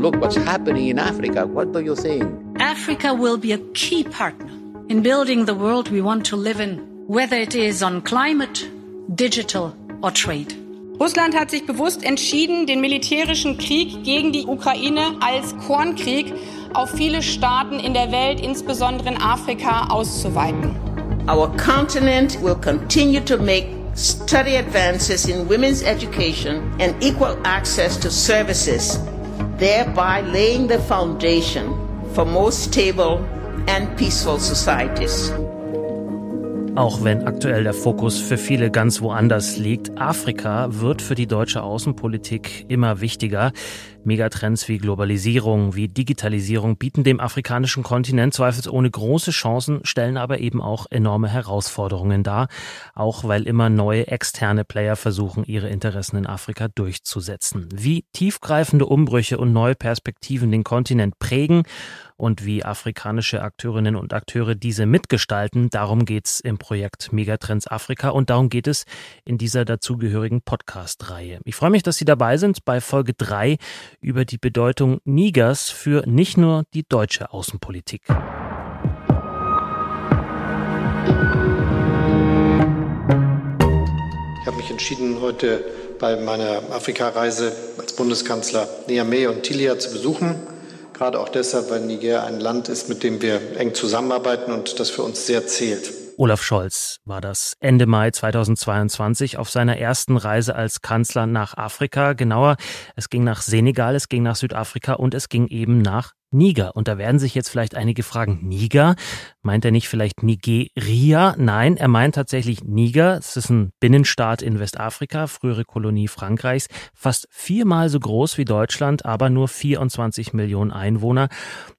look what's happening in Africa. What do you think? Africa will be a key partner in building the world we want to live in, whether it is on climate, digital or trade. Russland hat sich bewusst entschieden, den militärischen Krieg gegen die Ukraine als Kornkrieg auf viele Staaten in der Welt, insbesondere in Afrika, auszuweiten. Our continent will continue to make steady advances in women's education and equal access to services, thereby laying the foundation for more stable and peaceful societies. Auch wenn aktuell der Fokus für viele ganz woanders liegt, Afrika wird für die deutsche Außenpolitik immer wichtiger. Megatrends wie Globalisierung, wie Digitalisierung bieten dem afrikanischen Kontinent zweifelsohne große Chancen, stellen aber eben auch enorme Herausforderungen dar, auch weil immer neue externe Player versuchen, ihre Interessen in Afrika durchzusetzen. Wie tiefgreifende Umbrüche und neue Perspektiven den Kontinent prägen und wie afrikanische Akteurinnen und Akteure diese mitgestalten. Darum geht's im Projekt Megatrends Afrika und darum geht es in dieser dazugehörigen Podcast-Reihe. Ich freue mich, dass Sie dabei sind bei Folge drei über die Bedeutung Nigers für nicht nur die deutsche Außenpolitik. Ich habe mich entschieden, heute bei meiner Afrikareise als Bundeskanzler Niamey und Tilia zu besuchen. Gerade auch deshalb, weil Niger ein Land ist, mit dem wir eng zusammenarbeiten und das für uns sehr zählt. Olaf Scholz war das Ende Mai 2022 auf seiner ersten Reise als Kanzler nach Afrika. Genauer, es ging nach Senegal, es ging nach Südafrika und es ging eben nach Niger. Und da werden sich jetzt vielleicht einige fragen, Niger? Meint er nicht vielleicht Nigeria? Nein, er meint tatsächlich Niger. Es ist ein Binnenstaat in Westafrika, frühere Kolonie Frankreichs, fast viermal so groß wie Deutschland, aber nur 24 Millionen Einwohner.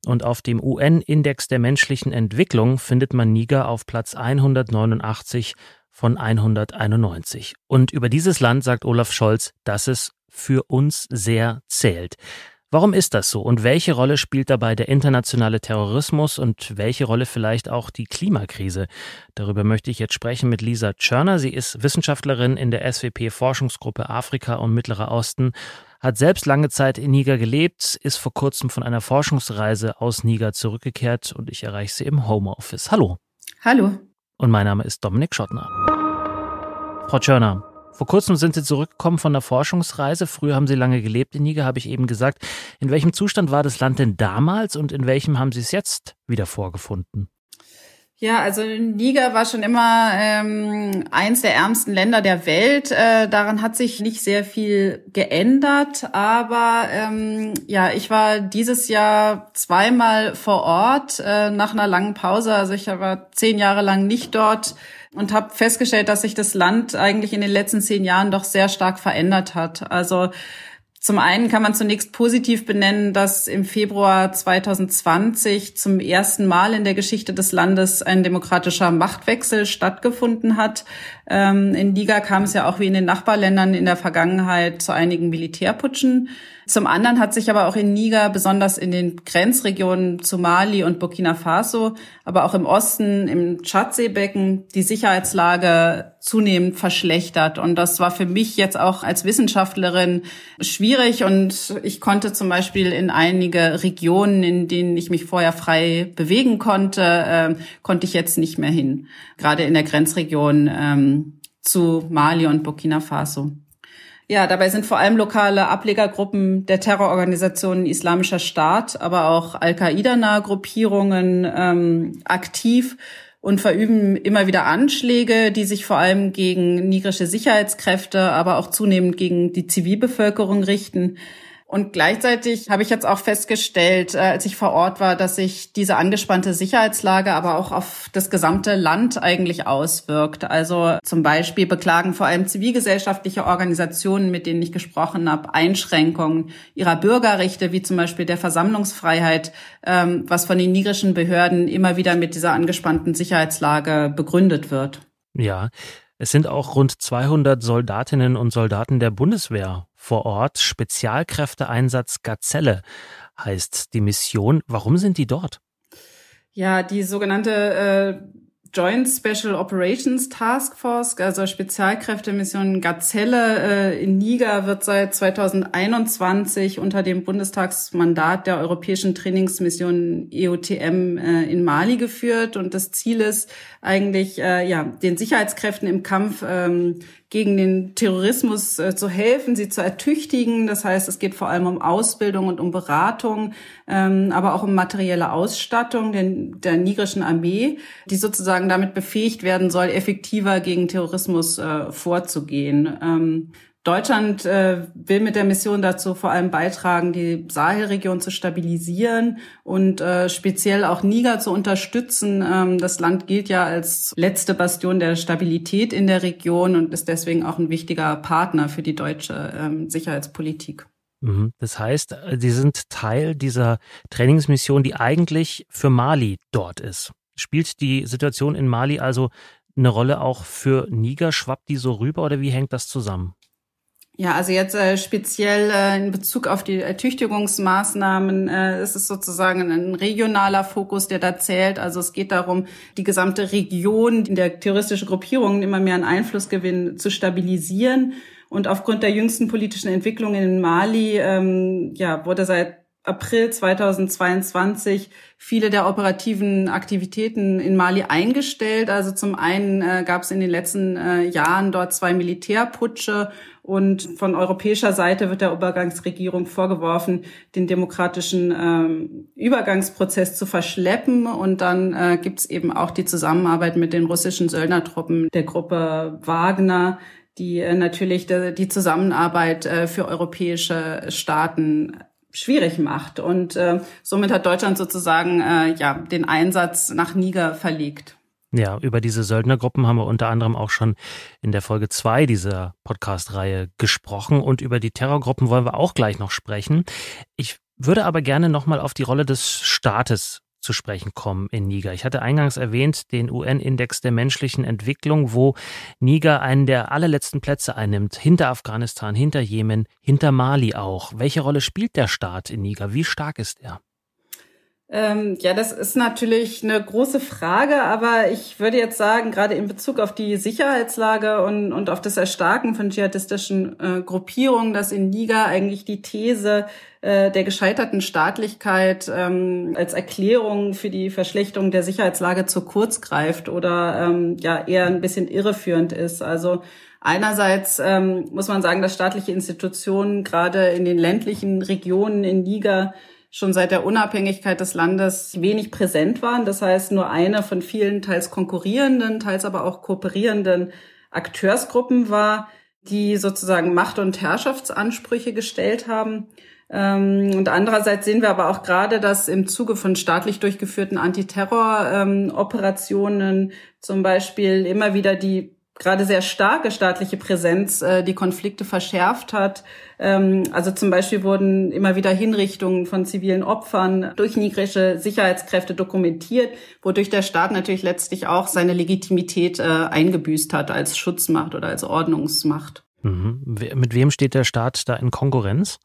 Und auf dem UN-Index der menschlichen Entwicklung findet man Niger auf Platz 189 von 191. Und über dieses Land sagt Olaf Scholz, dass es für uns sehr zählt. Warum ist das so und welche Rolle spielt dabei der internationale Terrorismus und welche Rolle vielleicht auch die Klimakrise? Darüber möchte ich jetzt sprechen mit Lisa Tschörner. Sie ist Wissenschaftlerin in der SWP Forschungsgruppe Afrika und Mittlerer Osten, hat selbst lange Zeit in Niger gelebt, ist vor kurzem von einer Forschungsreise aus Niger zurückgekehrt und ich erreiche sie im Homeoffice. Hallo. Hallo. Und mein Name ist Dominik Schottner. Frau Tschörner, vor kurzem sind Sie zurückgekommen von der Forschungsreise. Früher haben Sie lange gelebt in Niger, habe ich eben gesagt. In welchem Zustand war das Land denn damals und in welchem haben Sie es jetzt wieder vorgefunden? Ja, also Niger war schon immer ähm, eins der ärmsten Länder der Welt. Äh, daran hat sich nicht sehr viel geändert. Aber ähm, ja, ich war dieses Jahr zweimal vor Ort äh, nach einer langen Pause. Also ich war zehn Jahre lang nicht dort und habe festgestellt, dass sich das Land eigentlich in den letzten zehn Jahren doch sehr stark verändert hat. Also zum einen kann man zunächst positiv benennen, dass im Februar 2020 zum ersten Mal in der Geschichte des Landes ein demokratischer Machtwechsel stattgefunden hat. Ähm, in Niger kam es ja auch wie in den Nachbarländern in der Vergangenheit zu einigen Militärputschen. Zum anderen hat sich aber auch in Niger, besonders in den Grenzregionen zu Mali und Burkina Faso, aber auch im Osten, im Tschadseebecken, die Sicherheitslage zunehmend verschlechtert. Und das war für mich jetzt auch als Wissenschaftlerin schwierig. Und ich konnte zum Beispiel in einige Regionen, in denen ich mich vorher frei bewegen konnte, äh, konnte ich jetzt nicht mehr hin. Gerade in der Grenzregion ähm, zu Mali und Burkina Faso. Ja, dabei sind vor allem lokale Ablegergruppen der Terrororganisationen Islamischer Staat, aber auch Al-Qaida-nahe Gruppierungen ähm, aktiv und verüben immer wieder Anschläge, die sich vor allem gegen nigrische Sicherheitskräfte, aber auch zunehmend gegen die Zivilbevölkerung richten. Und gleichzeitig habe ich jetzt auch festgestellt, äh, als ich vor Ort war, dass sich diese angespannte Sicherheitslage aber auch auf das gesamte Land eigentlich auswirkt. Also zum Beispiel beklagen vor allem zivilgesellschaftliche Organisationen, mit denen ich gesprochen habe, Einschränkungen ihrer Bürgerrechte, wie zum Beispiel der Versammlungsfreiheit, ähm, was von den nigrischen Behörden immer wieder mit dieser angespannten Sicherheitslage begründet wird. Ja, es sind auch rund 200 Soldatinnen und Soldaten der Bundeswehr vor Ort. Spezialkräfteeinsatz Gazelle heißt die Mission. Warum sind die dort? Ja, die sogenannte äh, Joint Special Operations Task Force, also Spezialkräftemission Gazelle äh, in Niger, wird seit 2021 unter dem Bundestagsmandat der Europäischen Trainingsmission EUTM äh, in Mali geführt. Und das Ziel ist eigentlich, äh, ja, den Sicherheitskräften im Kampf ähm, gegen den Terrorismus äh, zu helfen, sie zu ertüchtigen. Das heißt, es geht vor allem um Ausbildung und um Beratung, ähm, aber auch um materielle Ausstattung der, der nigerischen Armee, die sozusagen damit befähigt werden soll, effektiver gegen Terrorismus äh, vorzugehen. Ähm, Deutschland äh, will mit der Mission dazu vor allem beitragen, die Sahelregion zu stabilisieren und äh, speziell auch Niger zu unterstützen. Ähm, das Land gilt ja als letzte Bastion der Stabilität in der Region und ist deswegen auch ein wichtiger Partner für die deutsche ähm, Sicherheitspolitik. Mhm. Das heißt, Sie sind Teil dieser Trainingsmission, die eigentlich für Mali dort ist. Spielt die Situation in Mali also eine Rolle auch für Niger? Schwappt die so rüber oder wie hängt das zusammen? Ja, also jetzt äh, speziell äh, in Bezug auf die Ertüchtigungsmaßnahmen äh, ist es sozusagen ein regionaler Fokus, der da zählt. Also es geht darum, die gesamte Region, in der terroristische Gruppierungen immer mehr an Einfluss gewinnen, zu stabilisieren. Und aufgrund der jüngsten politischen Entwicklungen in Mali ähm, ja, wurde seit April 2022 viele der operativen Aktivitäten in Mali eingestellt. Also zum einen äh, gab es in den letzten äh, Jahren dort zwei Militärputsche und von europäischer Seite wird der Übergangsregierung vorgeworfen, den demokratischen ähm, Übergangsprozess zu verschleppen. Und dann äh, gibt es eben auch die Zusammenarbeit mit den russischen Söldnertruppen der Gruppe Wagner, die äh, natürlich die Zusammenarbeit äh, für europäische Staaten schwierig macht. Und äh, somit hat Deutschland sozusagen äh, ja den Einsatz nach Niger verlegt. Ja, über diese Söldnergruppen haben wir unter anderem auch schon in der Folge zwei dieser Podcast-Reihe gesprochen und über die Terrorgruppen wollen wir auch gleich noch sprechen. Ich würde aber gerne nochmal auf die Rolle des Staates zu sprechen kommen in Niger. Ich hatte eingangs erwähnt den UN-Index der menschlichen Entwicklung, wo Niger einen der allerletzten Plätze einnimmt, hinter Afghanistan, hinter Jemen, hinter Mali auch. Welche Rolle spielt der Staat in Niger? Wie stark ist er? Ähm, ja, das ist natürlich eine große Frage, aber ich würde jetzt sagen, gerade in Bezug auf die Sicherheitslage und, und auf das Erstarken von dschihadistischen äh, Gruppierungen, dass in Niger eigentlich die These äh, der gescheiterten Staatlichkeit ähm, als Erklärung für die Verschlechterung der Sicherheitslage zu kurz greift oder ähm, ja eher ein bisschen irreführend ist. Also Einerseits ähm, muss man sagen, dass staatliche Institutionen gerade in den ländlichen Regionen in Niger schon seit der Unabhängigkeit des Landes wenig präsent waren. Das heißt, nur eine von vielen teils konkurrierenden, teils aber auch kooperierenden Akteursgruppen war, die sozusagen Macht- und Herrschaftsansprüche gestellt haben. Ähm, und andererseits sehen wir aber auch gerade, dass im Zuge von staatlich durchgeführten Antiterror-Operationen zum Beispiel immer wieder die gerade sehr starke staatliche Präsenz äh, die Konflikte verschärft hat. Ähm, also zum Beispiel wurden immer wieder Hinrichtungen von zivilen Opfern durch nigrische Sicherheitskräfte dokumentiert, wodurch der Staat natürlich letztlich auch seine Legitimität äh, eingebüßt hat als Schutzmacht oder als Ordnungsmacht. Mhm. Mit wem steht der Staat da in Konkurrenz?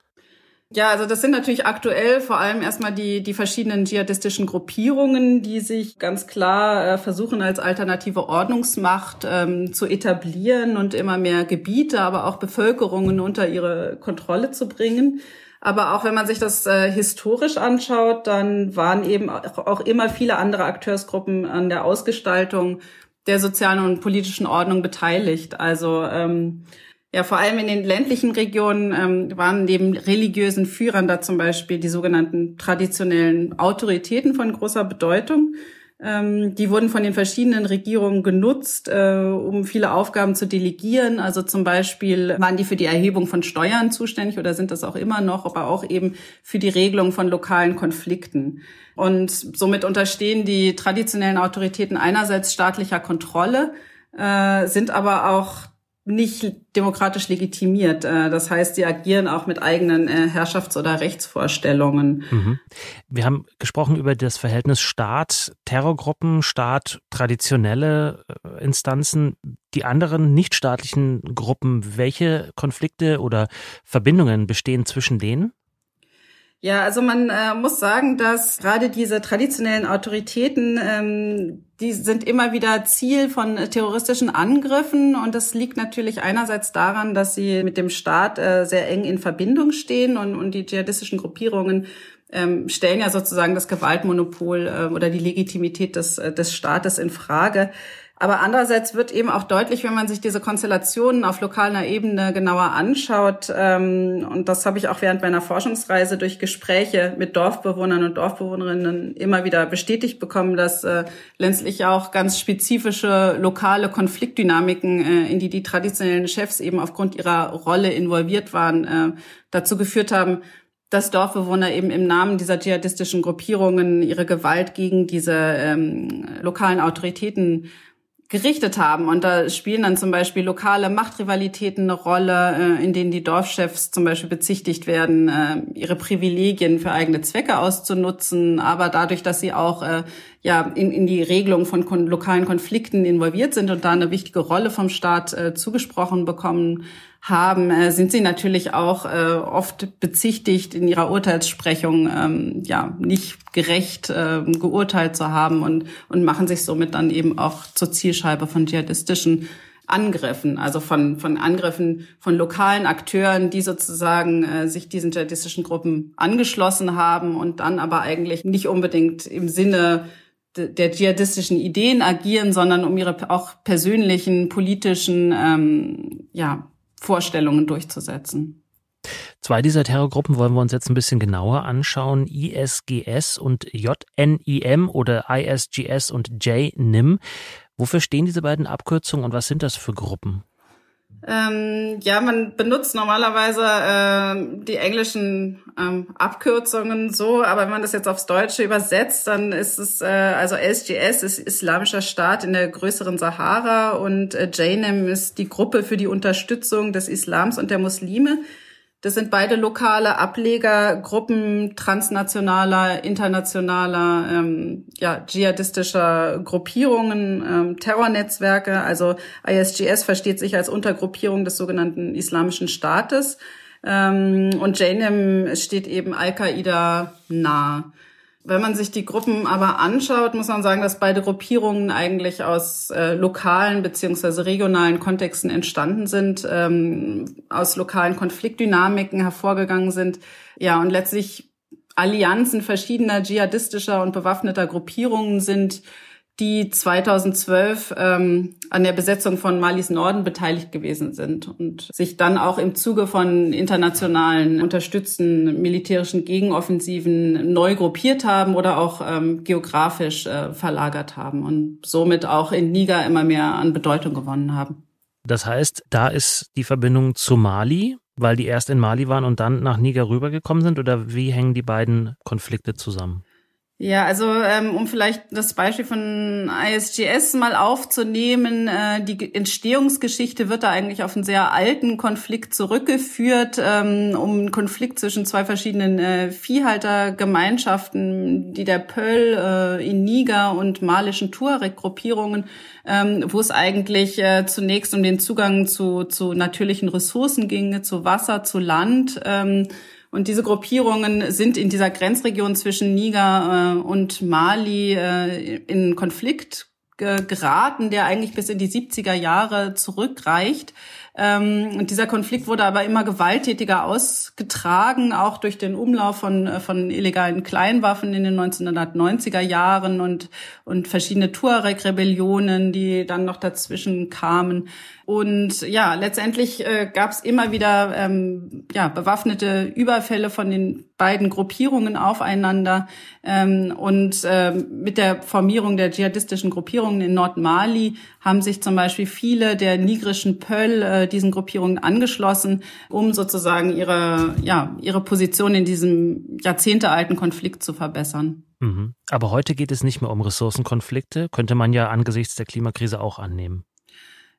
Ja, also das sind natürlich aktuell vor allem erstmal die, die verschiedenen dschihadistischen Gruppierungen, die sich ganz klar äh, versuchen, als alternative Ordnungsmacht ähm, zu etablieren und immer mehr Gebiete, aber auch Bevölkerungen unter ihre Kontrolle zu bringen. Aber auch wenn man sich das äh, historisch anschaut, dann waren eben auch immer viele andere Akteursgruppen an der Ausgestaltung der sozialen und politischen Ordnung beteiligt. Also ähm, ja, vor allem in den ländlichen Regionen ähm, waren neben religiösen Führern da zum Beispiel die sogenannten traditionellen Autoritäten von großer Bedeutung. Ähm, die wurden von den verschiedenen Regierungen genutzt, äh, um viele Aufgaben zu delegieren. Also zum Beispiel waren die für die Erhebung von Steuern zuständig oder sind das auch immer noch, aber auch eben für die Regelung von lokalen Konflikten. Und somit unterstehen die traditionellen Autoritäten einerseits staatlicher Kontrolle, äh, sind aber auch nicht demokratisch legitimiert. Äh, das heißt, sie agieren auch mit eigenen äh, Herrschafts- oder Rechtsvorstellungen. Mhm. Wir haben gesprochen über das Verhältnis Staat, Terrorgruppen, Staat, traditionelle äh, Instanzen. Die anderen nichtstaatlichen Gruppen, welche Konflikte oder Verbindungen bestehen zwischen denen? Ja, also man äh, muss sagen, dass gerade diese traditionellen Autoritäten, ähm, die sind immer wieder Ziel von terroristischen Angriffen und das liegt natürlich einerseits daran, dass sie mit dem Staat äh, sehr eng in Verbindung stehen und, und die dschihadistischen Gruppierungen ähm, stellen ja sozusagen das Gewaltmonopol äh, oder die Legitimität des, äh, des Staates in Frage. Aber andererseits wird eben auch deutlich, wenn man sich diese Konstellationen auf lokaler Ebene genauer anschaut, ähm, und das habe ich auch während meiner Forschungsreise durch Gespräche mit Dorfbewohnern und Dorfbewohnerinnen immer wieder bestätigt bekommen, dass äh, letztlich auch ganz spezifische lokale Konfliktdynamiken, äh, in die die traditionellen Chefs eben aufgrund ihrer Rolle involviert waren, äh, dazu geführt haben, dass Dorfbewohner eben im Namen dieser dschihadistischen Gruppierungen ihre Gewalt gegen diese ähm, lokalen Autoritäten gerichtet haben. Und da spielen dann zum Beispiel lokale Machtrivalitäten eine Rolle, äh, in denen die Dorfchefs zum Beispiel bezichtigt werden, äh, ihre Privilegien für eigene Zwecke auszunutzen, aber dadurch, dass sie auch äh, ja in, in die Regelung von kon lokalen Konflikten involviert sind und da eine wichtige Rolle vom Staat zugesprochen bekommen haben, äh, sind sie natürlich auch äh, oft bezichtigt, in ihrer Urteilssprechung ähm, ja nicht gerecht äh, geurteilt zu haben und, und machen sich somit dann eben auch zur Zielscheibe von dschihadistischen Angriffen, also von, von Angriffen von lokalen Akteuren, die sozusagen äh, sich diesen dschihadistischen Gruppen angeschlossen haben und dann aber eigentlich nicht unbedingt im Sinne der dschihadistischen Ideen agieren, sondern um ihre auch persönlichen politischen ähm, ja, Vorstellungen durchzusetzen. Zwei dieser Terrorgruppen wollen wir uns jetzt ein bisschen genauer anschauen. ISGS und JNIM oder ISGS und JNIM. Wofür stehen diese beiden Abkürzungen und was sind das für Gruppen? Ähm, ja, man benutzt normalerweise äh, die englischen ähm, Abkürzungen so, aber wenn man das jetzt aufs Deutsche übersetzt, dann ist es, äh, also SGS ist Islamischer Staat in der größeren Sahara und äh, JNIM ist die Gruppe für die Unterstützung des Islams und der Muslime. Das sind beide lokale Ablegergruppen transnationaler, internationaler, ähm, ja, dschihadistischer Gruppierungen, ähm, Terrornetzwerke. Also ISGS versteht sich als Untergruppierung des sogenannten Islamischen Staates. Ähm, und JNIM steht eben Al-Qaida nah. Wenn man sich die Gruppen aber anschaut, muss man sagen, dass beide Gruppierungen eigentlich aus äh, lokalen beziehungsweise regionalen Kontexten entstanden sind, ähm, aus lokalen Konfliktdynamiken hervorgegangen sind. Ja, und letztlich Allianzen verschiedener dschihadistischer und bewaffneter Gruppierungen sind, die 2012 ähm, an der Besetzung von Malis Norden beteiligt gewesen sind und sich dann auch im Zuge von internationalen unterstützten militärischen Gegenoffensiven neu gruppiert haben oder auch ähm, geografisch äh, verlagert haben und somit auch in Niger immer mehr an Bedeutung gewonnen haben. Das heißt, da ist die Verbindung zu Mali, weil die erst in Mali waren und dann nach Niger rübergekommen sind oder wie hängen die beiden Konflikte zusammen? Ja, also ähm, um vielleicht das Beispiel von ISGS mal aufzunehmen, äh, die Entstehungsgeschichte wird da eigentlich auf einen sehr alten Konflikt zurückgeführt, ähm, um einen Konflikt zwischen zwei verschiedenen äh, Viehhaltergemeinschaften, die der Pöll äh, in Niger und malischen Tuareg-Gruppierungen, ähm, wo es eigentlich zunächst um den Zugang zu, zu natürlichen Ressourcen ging, zu Wasser, zu Land. Und diese Gruppierungen sind in dieser Grenzregion zwischen Niger äh, und Mali äh, in Konflikt geraten, der eigentlich bis in die 70er Jahre zurückreicht. Ähm, und dieser Konflikt wurde aber immer gewalttätiger ausgetragen, auch durch den Umlauf von, äh, von illegalen Kleinwaffen in den 1990er Jahren und, und verschiedene Tuareg-Rebellionen, die dann noch dazwischen kamen. Und ja, letztendlich äh, gab es immer wieder ähm, ja, bewaffnete Überfälle von den beiden Gruppierungen aufeinander. Ähm, und äh, mit der Formierung der dschihadistischen Gruppierungen in Nordmali haben sich zum Beispiel viele der nigrischen Pöll äh, diesen Gruppierungen angeschlossen, um sozusagen ihre, ja, ihre Position in diesem jahrzehntealten Konflikt zu verbessern. Mhm. Aber heute geht es nicht mehr um Ressourcenkonflikte, könnte man ja angesichts der Klimakrise auch annehmen.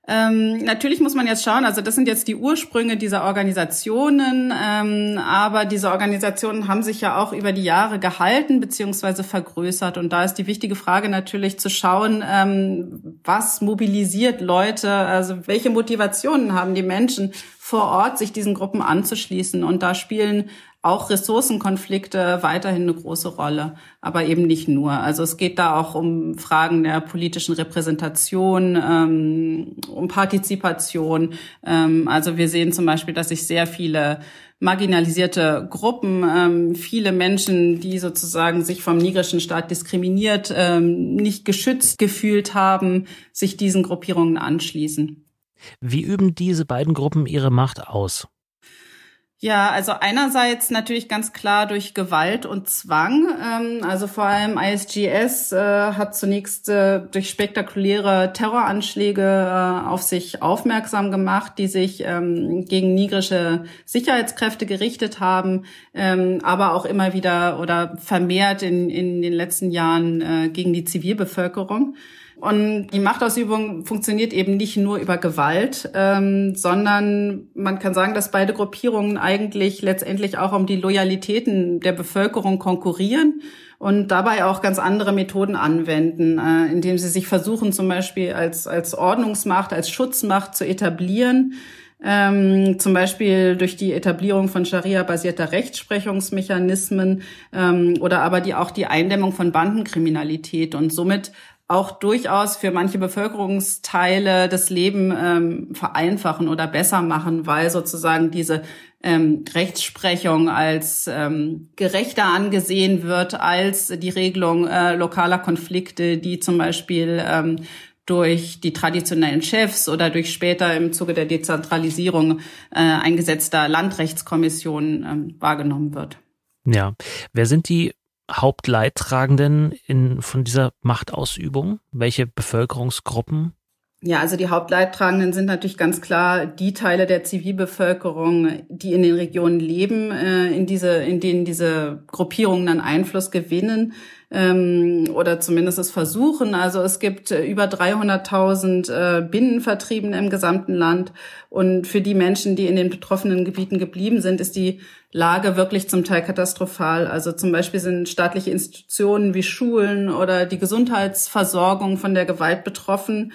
Ähm, natürlich muss man jetzt schauen, also das sind jetzt die Ursprünge dieser Organisationen, ähm, aber diese Organisationen haben sich ja auch über die Jahre gehalten beziehungsweise vergrößert. Und da ist die wichtige Frage natürlich zu schauen, ähm, was mobilisiert Leute, also welche Motivationen haben die Menschen vor Ort, sich diesen Gruppen anzuschließen. Und da spielen auch Ressourcenkonflikte weiterhin eine große Rolle, aber eben nicht nur. Also es geht da auch um Fragen der politischen Repräsentation, ähm, um Partizipation. Ähm, also wir sehen zum Beispiel, dass sich sehr viele marginalisierte Gruppen, ähm, viele Menschen, die sozusagen sich vom nigerischen Staat diskriminiert, ähm, nicht geschützt gefühlt haben, sich diesen Gruppierungen anschließen. Wie üben diese beiden Gruppen ihre Macht aus? Ja, also einerseits natürlich ganz klar durch Gewalt und Zwang. Ähm, also vor allem ISGS äh, hat zunächst äh, durch spektakuläre Terroranschläge äh, auf sich aufmerksam gemacht, die sich ähm, gegen nigrische Sicherheitskräfte gerichtet haben, ähm, aber auch immer wieder oder vermehrt in, in den letzten Jahren gegen die Zivilbevölkerung. Und die Machtausübung funktioniert eben nicht nur über Gewalt, ähm, sondern man kann sagen, dass beide Gruppierungen eigentlich letztendlich auch um die Loyalitäten der Bevölkerung konkurrieren und dabei auch ganz andere Methoden anwenden, äh, indem sie sich versuchen, zum Beispiel als, als Ordnungsmacht, als Schutzmacht zu etablieren. Ähm, zum Beispiel durch die Etablierung von Scharia-basierter Rechtsprechungsmechanismen ähm, oder aber die auch die Eindämmung von Bandenkriminalität und somit auch durchaus für manche Bevölkerungsteile das Leben ähm, vereinfachen oder besser machen, weil sozusagen diese ähm, Rechtsprechung als ähm, gerechter angesehen wird als die Regelung äh, lokaler Konflikte, die zum Beispiel ähm, durch die traditionellen Chefs oder durch später im Zuge der Dezentralisierung äh, eingesetzter Landrechtskommissionen ähm, wahrgenommen wird. Ja, wer sind die Hauptleidtragenden in, von dieser Machtausübung? Welche Bevölkerungsgruppen? Ja, also die Hauptleidtragenden sind natürlich ganz klar die Teile der Zivilbevölkerung, die in den Regionen leben, äh, in diese, in denen diese Gruppierungen dann Einfluss gewinnen ähm, oder zumindest es versuchen. Also es gibt äh, über 300.000 äh, Binnenvertriebene im gesamten Land und für die Menschen, die in den betroffenen Gebieten geblieben sind, ist die Lage wirklich zum Teil katastrophal. Also zum Beispiel sind staatliche Institutionen wie Schulen oder die Gesundheitsversorgung von der Gewalt betroffen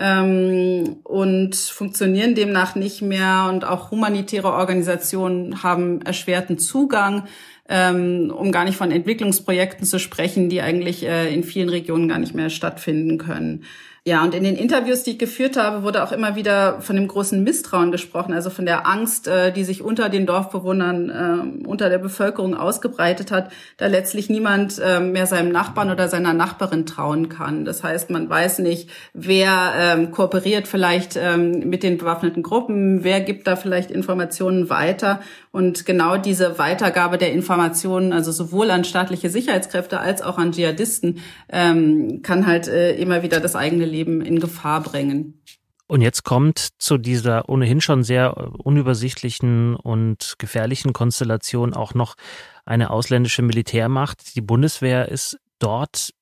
ähm, und funktionieren demnach nicht mehr. Und auch humanitäre Organisationen haben erschwerten Zugang ähm, um gar nicht von Entwicklungsprojekten zu sprechen, die eigentlich äh, in vielen Regionen gar nicht mehr stattfinden können. Ja, und in den Interviews, die ich geführt habe, wurde auch immer wieder von dem großen Misstrauen gesprochen, also von der Angst, äh, die sich unter den Dorfbewohnern, äh, unter der Bevölkerung ausgebreitet hat, da letztlich niemand äh, mehr seinem Nachbarn oder seiner Nachbarin trauen kann. Das heißt, man weiß nicht, wer ähm, kooperiert vielleicht ähm, mit den bewaffneten Gruppen, wer gibt da vielleicht Informationen weiter. Und genau diese Weitergabe der Informationen, also sowohl an staatliche Sicherheitskräfte als auch an Dschihadisten, ähm, kann halt äh, immer wieder das eigene Leben in Gefahr bringen. Und jetzt kommt zu dieser ohnehin schon sehr unübersichtlichen und gefährlichen Konstellation auch noch eine ausländische Militärmacht. Die Bundeswehr ist dort.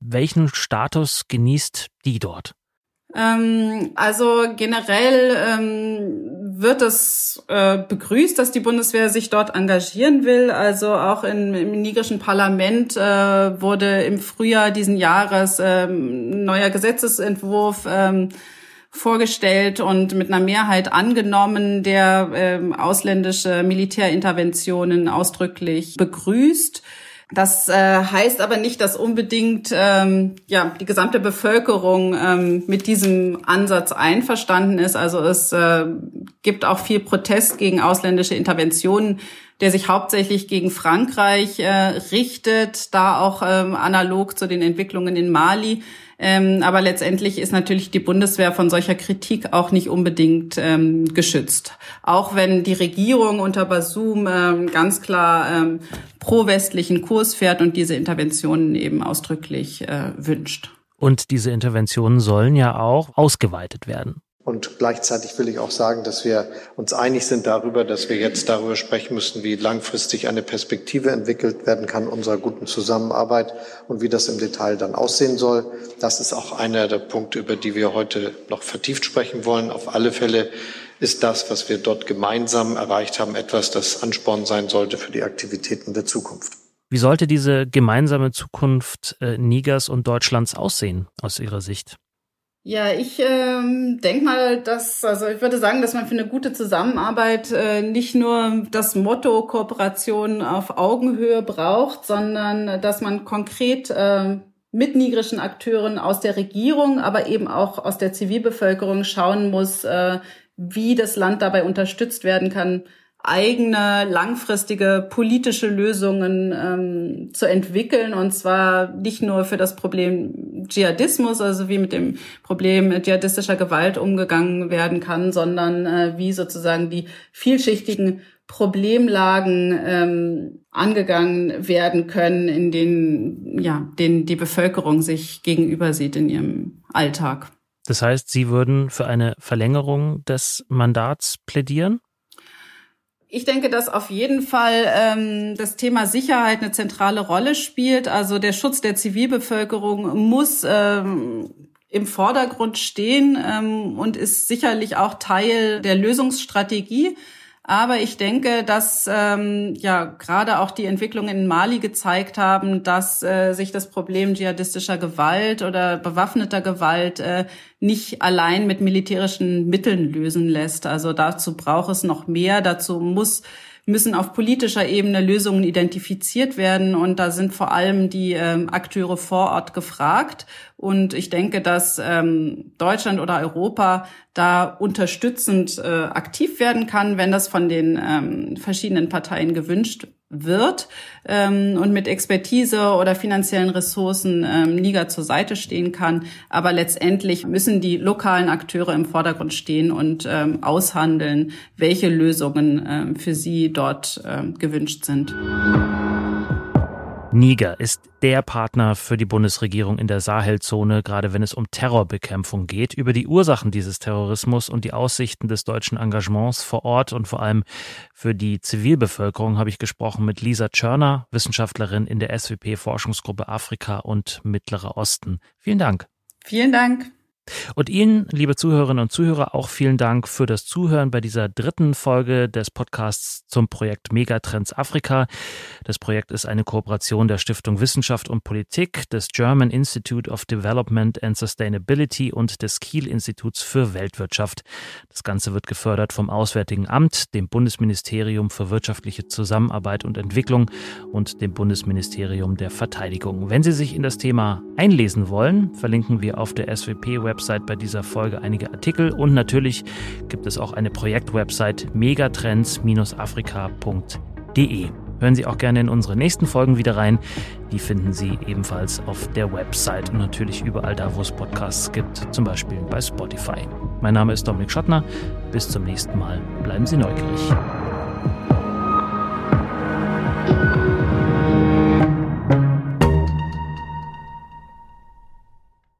Welchen Status genießt die dort? Ähm, also generell ähm, wird es äh, begrüßt, dass die Bundeswehr sich dort engagieren will. Also auch in, im nigerischen Parlament äh, wurde im Frühjahr diesen Jahres ähm, neuer Gesetzesentwurf ähm, vorgestellt und mit einer Mehrheit angenommen, der ähm, ausländische Militärinterventionen ausdrücklich begrüßt. Das äh, heißt aber nicht, dass unbedingt ähm, ja die gesamte Bevölkerung ähm, mit diesem Ansatz einverstanden ist. Also es äh, gibt auch viel Protest gegen ausländische Interventionen, der sich hauptsächlich gegen Frankreich äh, richtet, da auch ähm, analog zu den Entwicklungen in Mali. Ähm, aber letztendlich ist natürlich die Bundeswehr von solcher Kritik auch nicht unbedingt ähm, geschützt. Auch wenn die Regierung unter Basum ähm, ganz klar ähm, pro-westlichen Kurs fährt und diese Interventionen eben ausdrücklich äh, wünscht. Und diese Interventionen sollen ja auch ausgeweitet werden. Und gleichzeitig will ich auch sagen, dass wir uns einig sind darüber, dass wir jetzt darüber sprechen müssen, wie langfristig eine Perspektive entwickelt werden kann unserer guten Zusammenarbeit und wie das im Detail dann aussehen soll. Das ist auch einer der Punkte, über die wir heute noch vertieft sprechen wollen. Auf alle Fälle ist das, was wir dort gemeinsam erreicht haben, etwas, das Ansporn sein sollte für die Aktivitäten der Zukunft. Wie sollte diese gemeinsame Zukunft äh, Nigers und Deutschlands aussehen aus Ihrer Sicht? Ja, ich ähm, denke mal, dass, also ich würde sagen, dass man für eine gute Zusammenarbeit äh, nicht nur das Motto Kooperation auf Augenhöhe braucht, sondern dass man konkret äh, mit nigrischen Akteuren aus der Regierung, aber eben auch aus der Zivilbevölkerung schauen muss, äh, wie das Land dabei unterstützt werden kann, eigene langfristige politische Lösungen ähm, zu entwickeln und zwar nicht nur für das Problem Dschihadismus, also wie mit dem Problem dschihadistischer Gewalt umgegangen werden kann, sondern äh, wie sozusagen die vielschichtigen Problemlagen ähm, angegangen werden können, in denen ja, denen die Bevölkerung sich gegenüber sieht in ihrem Alltag. Das heißt, Sie würden für eine Verlängerung des Mandats plädieren? Ich denke, dass auf jeden Fall ähm, das Thema Sicherheit eine zentrale Rolle spielt. Also der Schutz der Zivilbevölkerung muss ähm, im Vordergrund stehen ähm, und ist sicherlich auch Teil der Lösungsstrategie. Aber ich denke, dass ähm, ja gerade auch die Entwicklungen in Mali gezeigt haben, dass äh, sich das Problem dschihadistischer Gewalt oder bewaffneter Gewalt äh, nicht allein mit militärischen Mitteln lösen lässt. Also dazu braucht es noch mehr. Dazu muss müssen auf politischer Ebene Lösungen identifiziert werden. Und da sind vor allem die ähm, Akteure vor Ort gefragt. Und ich denke, dass ähm, Deutschland oder Europa da unterstützend äh, aktiv werden kann, wenn das von den ähm, verschiedenen Parteien gewünscht wird ähm, und mit Expertise oder finanziellen Ressourcen ähm, Niger zur Seite stehen kann. Aber letztendlich müssen die lokalen Akteure im Vordergrund stehen und ähm, aushandeln, welche Lösungen ähm, für sie dort ähm, gewünscht sind. Niger ist der Partner für die Bundesregierung in der Sahelzone, gerade wenn es um Terrorbekämpfung geht. Über die Ursachen dieses Terrorismus und die Aussichten des deutschen Engagements vor Ort und vor allem für die Zivilbevölkerung habe ich gesprochen mit Lisa Tschörner, Wissenschaftlerin in der SWP Forschungsgruppe Afrika und Mittlerer Osten. Vielen Dank. Vielen Dank. Und Ihnen, liebe Zuhörerinnen und Zuhörer, auch vielen Dank für das Zuhören bei dieser dritten Folge des Podcasts zum Projekt Megatrends Afrika. Das Projekt ist eine Kooperation der Stiftung Wissenschaft und Politik, des German Institute of Development and Sustainability und des Kiel Instituts für Weltwirtschaft. Das Ganze wird gefördert vom Auswärtigen Amt, dem Bundesministerium für wirtschaftliche Zusammenarbeit und Entwicklung und dem Bundesministerium der Verteidigung. Wenn Sie sich in das Thema einlesen wollen, verlinken wir auf der SWP-Website Website bei dieser Folge einige Artikel und natürlich gibt es auch eine Projektwebsite megatrends-afrika.de. Hören Sie auch gerne in unsere nächsten Folgen wieder rein. Die finden Sie ebenfalls auf der Website und natürlich überall da, wo es Podcasts gibt, zum Beispiel bei Spotify. Mein Name ist Dominik Schottner. Bis zum nächsten Mal. Bleiben Sie neugierig.